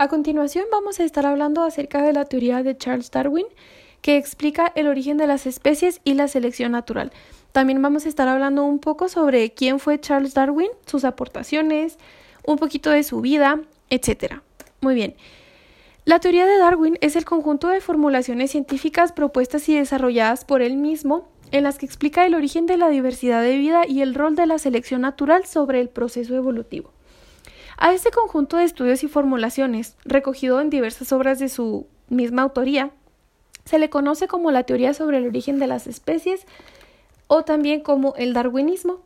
A continuación vamos a estar hablando acerca de la teoría de Charles Darwin, que explica el origen de las especies y la selección natural. También vamos a estar hablando un poco sobre quién fue Charles Darwin, sus aportaciones, un poquito de su vida, etc. Muy bien. La teoría de Darwin es el conjunto de formulaciones científicas propuestas y desarrolladas por él mismo en las que explica el origen de la diversidad de vida y el rol de la selección natural sobre el proceso evolutivo. A este conjunto de estudios y formulaciones, recogido en diversas obras de su misma autoría, se le conoce como la teoría sobre el origen de las especies o también como el darwinismo.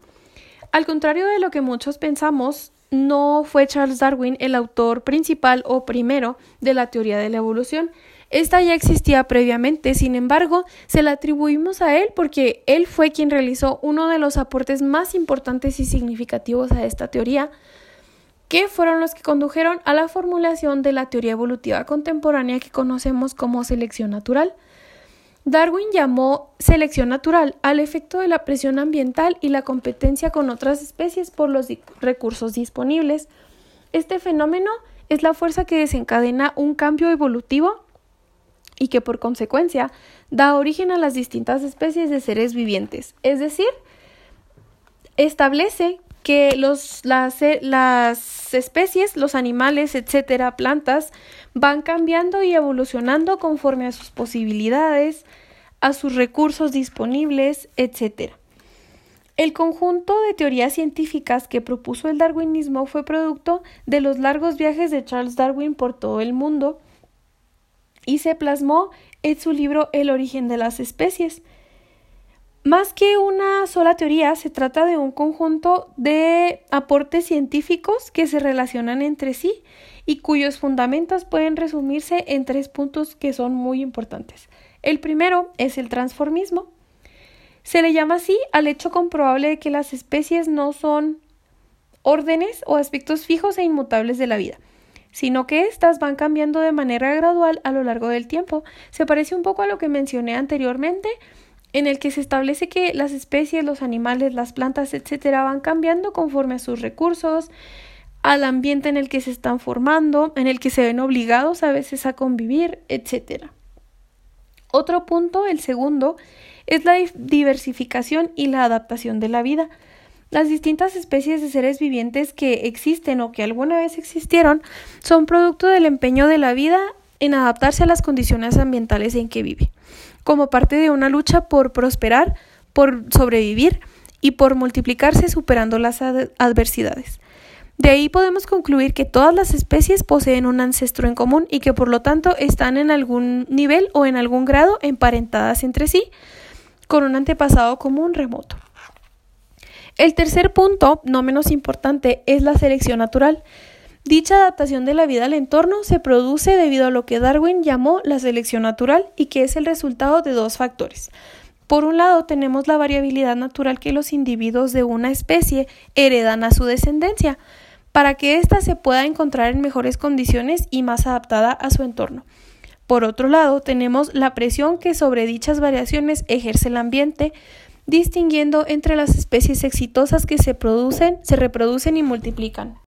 Al contrario de lo que muchos pensamos, no fue Charles Darwin el autor principal o primero de la teoría de la evolución. Esta ya existía previamente, sin embargo, se la atribuimos a él porque él fue quien realizó uno de los aportes más importantes y significativos a esta teoría, que fueron los que condujeron a la formulación de la teoría evolutiva contemporánea que conocemos como selección natural. Darwin llamó selección natural al efecto de la presión ambiental y la competencia con otras especies por los recursos disponibles. Este fenómeno es la fuerza que desencadena un cambio evolutivo y que por consecuencia da origen a las distintas especies de seres vivientes, es decir, establece que los, las, eh, las especies, los animales, etcétera, plantas, van cambiando y evolucionando conforme a sus posibilidades, a sus recursos disponibles, etcétera. El conjunto de teorías científicas que propuso el darwinismo fue producto de los largos viajes de Charles Darwin por todo el mundo y se plasmó en su libro El origen de las especies, más que una sola teoría, se trata de un conjunto de aportes científicos que se relacionan entre sí y cuyos fundamentos pueden resumirse en tres puntos que son muy importantes. El primero es el transformismo. Se le llama así al hecho comprobable de que las especies no son órdenes o aspectos fijos e inmutables de la vida, sino que éstas van cambiando de manera gradual a lo largo del tiempo. Se parece un poco a lo que mencioné anteriormente en el que se establece que las especies, los animales, las plantas, etcétera, van cambiando conforme a sus recursos, al ambiente en el que se están formando, en el que se ven obligados a veces a convivir, etcétera. Otro punto, el segundo, es la diversificación y la adaptación de la vida. Las distintas especies de seres vivientes que existen o que alguna vez existieron son producto del empeño de la vida en adaptarse a las condiciones ambientales en que vive como parte de una lucha por prosperar, por sobrevivir y por multiplicarse superando las adversidades. De ahí podemos concluir que todas las especies poseen un ancestro en común y que por lo tanto están en algún nivel o en algún grado emparentadas entre sí con un antepasado común remoto. El tercer punto, no menos importante, es la selección natural. Dicha adaptación de la vida al entorno se produce debido a lo que Darwin llamó la selección natural y que es el resultado de dos factores. Por un lado, tenemos la variabilidad natural que los individuos de una especie heredan a su descendencia, para que ésta se pueda encontrar en mejores condiciones y más adaptada a su entorno. Por otro lado, tenemos la presión que sobre dichas variaciones ejerce el ambiente, distinguiendo entre las especies exitosas que se producen, se reproducen y multiplican.